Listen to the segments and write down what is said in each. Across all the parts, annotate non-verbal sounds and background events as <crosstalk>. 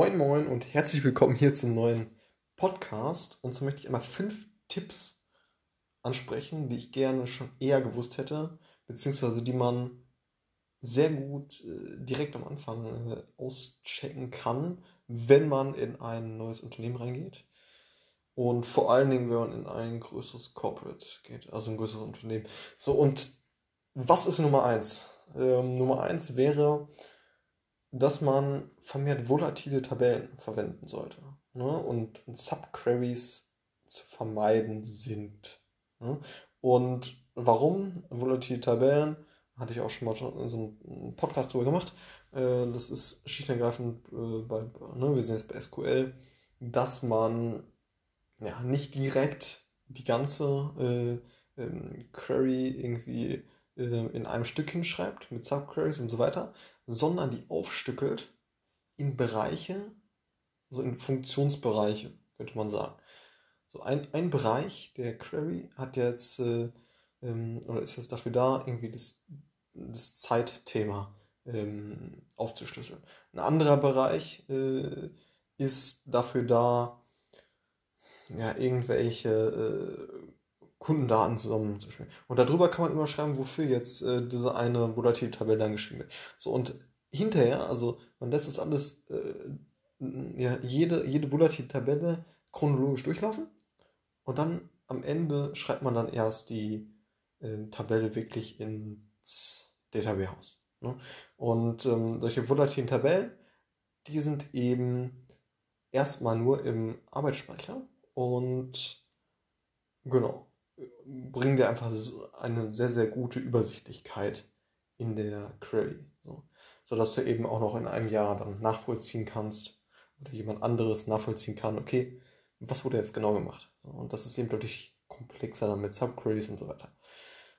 Moin Moin und herzlich willkommen hier zum neuen Podcast. Und so möchte ich einmal fünf Tipps ansprechen, die ich gerne schon eher gewusst hätte, beziehungsweise die man sehr gut äh, direkt am Anfang äh, auschecken kann, wenn man in ein neues Unternehmen reingeht. Und vor allen Dingen, wenn man in ein größeres Corporate geht, also ein größeres Unternehmen. So, und was ist Nummer eins? Ähm, Nummer eins wäre, dass man vermehrt volatile Tabellen verwenden sollte ne? und, Subqueries zu vermeiden sind. Ne? Und warum volatile Tabellen? Hatte ich auch schon mal so einen Podcast drüber gemacht. Äh, das ist schlicht und ergreifend äh, bei, ne, wir sehen jetzt bei SQL, dass man ja nicht direkt die ganze äh, ähm, Query irgendwie in einem Stück hinschreibt mit Subqueries und so weiter, sondern die aufstückelt in Bereiche, so in Funktionsbereiche, könnte man sagen. So ein, ein Bereich der Query hat jetzt, äh, ähm, oder ist jetzt dafür da, irgendwie das, das Zeitthema ähm, aufzuschlüsseln. Ein anderer Bereich äh, ist dafür da, ja, irgendwelche äh, Kundendaten zusammenzuspielen. Und darüber kann man immer schreiben, wofür jetzt äh, diese eine volatile Tabelle dann geschrieben wird. So, und hinterher, also man lässt das alles, äh, ja, jede, jede volatile Tabelle chronologisch durchlaufen und dann am Ende schreibt man dann erst die äh, Tabelle wirklich ins Data Warehouse. Ne? Und ähm, solche volatilen Tabellen, die sind eben erstmal nur im Arbeitsspeicher und genau, bringen dir einfach eine sehr, sehr gute Übersichtlichkeit in der Query. So. Sodass du eben auch noch in einem Jahr dann nachvollziehen kannst oder jemand anderes nachvollziehen kann, okay, was wurde jetzt genau gemacht? So, und das ist eben deutlich komplexer dann mit Subqueries und so weiter.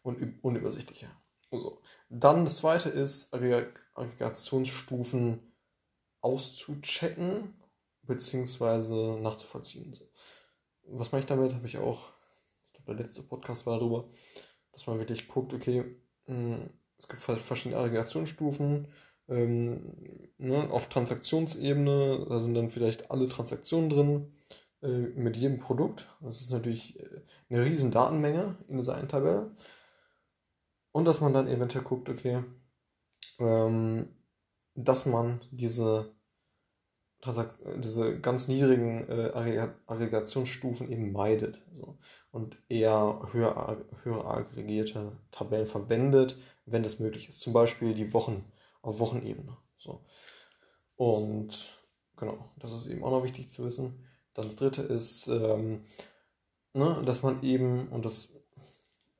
Und unübersichtlicher. So. Dann das zweite ist, Aggregationsstufen auszuchecken bzw. nachzuvollziehen. So. Was mache ich damit? Habe ich auch der letzte Podcast war darüber, dass man wirklich guckt, okay, hm, es gibt verschiedene Aggregationsstufen ähm, ne, auf Transaktionsebene, da sind dann vielleicht alle Transaktionen drin äh, mit jedem Produkt. Das ist natürlich äh, eine riesen Datenmenge in dieser einen Tabelle. Und dass man dann eventuell guckt, okay, ähm, dass man diese diese ganz niedrigen äh, Aggregationsstufen eben meidet so, und eher höher, höher aggregierte Tabellen verwendet, wenn das möglich ist. Zum Beispiel die Wochen auf Wochenebene. So. Und genau, das ist eben auch noch wichtig zu wissen. Dann das dritte ist, ähm, ne, dass man eben, und das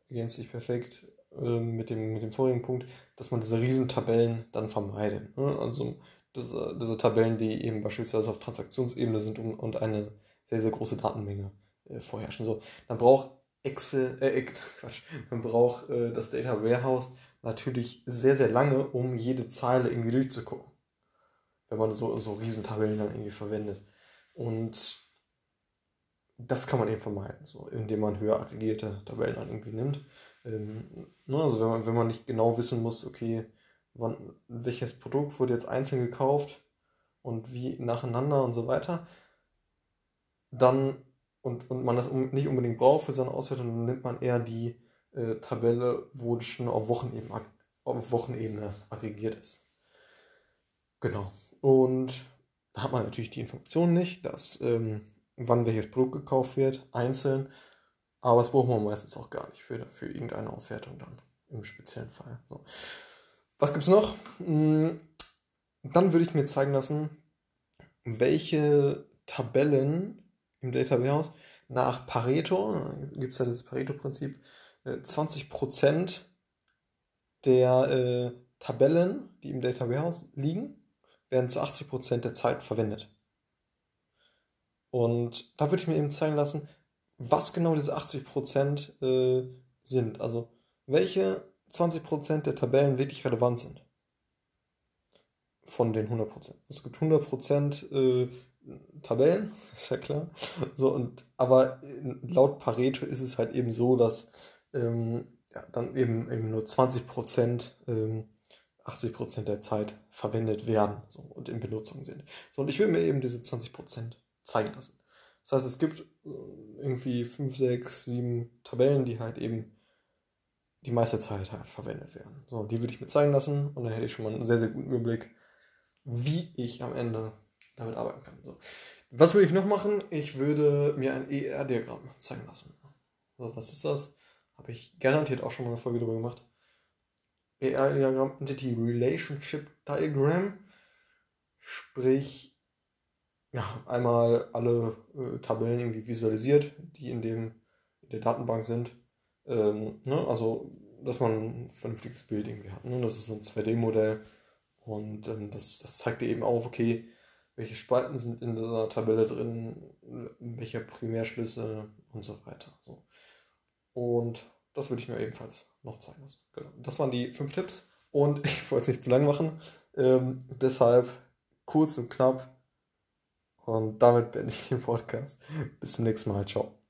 ergänzt sich perfekt äh, mit, dem, mit dem vorigen Punkt, dass man diese Riesentabellen dann vermeidet. Ne? Also diese, diese Tabellen, die eben beispielsweise auf Transaktionsebene sind und, und eine sehr, sehr große Datenmenge äh, vorherrschen. So, dann braucht Excel, äh, <laughs> Quatsch, man braucht äh, das Data Warehouse natürlich sehr, sehr lange, um jede Zeile irgendwie durchzugucken. Wenn man so, so Riesentabellen dann irgendwie verwendet. Und das kann man eben vermeiden, so, indem man höher aggregierte Tabellen dann irgendwie nimmt. Ähm, ne, also wenn man, wenn man nicht genau wissen muss, okay, wann, welches Produkt wurde jetzt einzeln gekauft und wie nacheinander und so weiter, dann und, und man das nicht unbedingt braucht für seine Auswertung, dann nimmt man eher die äh, Tabelle, wo das schon auf Wochenebene, auf Wochenebene aggregiert ist. Genau. Und da hat man natürlich die Information nicht, dass ähm, wann welches Produkt gekauft wird, einzeln. Aber das braucht man meistens auch gar nicht für, für irgendeine Auswertung dann im speziellen Fall. So. Was gibt es noch? Hm, dann würde ich mir zeigen lassen, welche Tabellen im Data Warehouse nach Pareto, gibt es ja das Pareto-Prinzip, 20% äh, der äh, Tabellen, die im Data Warehouse liegen, werden zu 80% der Zeit verwendet. Und da würde ich mir eben zeigen lassen, was genau diese 80% äh, sind. Also welche 20% der Tabellen wirklich relevant sind. Von den 100%. Es gibt 100% äh, Tabellen, <laughs> ist ja klar. So, und, aber laut Pareto ist es halt eben so, dass ähm, ja, dann eben, eben nur 20% ähm, 80% der Zeit verwendet werden so, und in Benutzung sind. So, und ich will mir eben diese 20% zeigen lassen. Das heißt, es gibt äh, irgendwie 5, 6, 7 Tabellen, die halt eben die meiste Zeit halt verwendet werden. So, die würde ich mir zeigen lassen und dann hätte ich schon mal einen sehr, sehr guten Überblick, wie ich am Ende damit arbeiten kann. So. Was würde ich noch machen? Ich würde mir ein ER-Diagramm zeigen lassen. So, was ist das? Habe ich garantiert auch schon mal eine Folge darüber gemacht. ER-Diagramm, Entity Relationship Diagram. Sprich, ja, einmal alle äh, Tabellen irgendwie visualisiert, die in, dem, in der Datenbank sind. Ähm, ne? Also, dass man ein vernünftiges Bild irgendwie hat. Ne? Das ist so ein 2D-Modell und ähm, das, das zeigt dir eben auf, okay, welche Spalten sind in dieser Tabelle drin, welche Primärschlüsse und so weiter. So. Und das würde ich mir ebenfalls noch zeigen lassen. Genau. Das waren die fünf Tipps und <laughs> ich wollte es nicht zu lang machen. Ähm, deshalb kurz und knapp. Und damit beende ich den Podcast. Bis zum nächsten Mal. Ciao.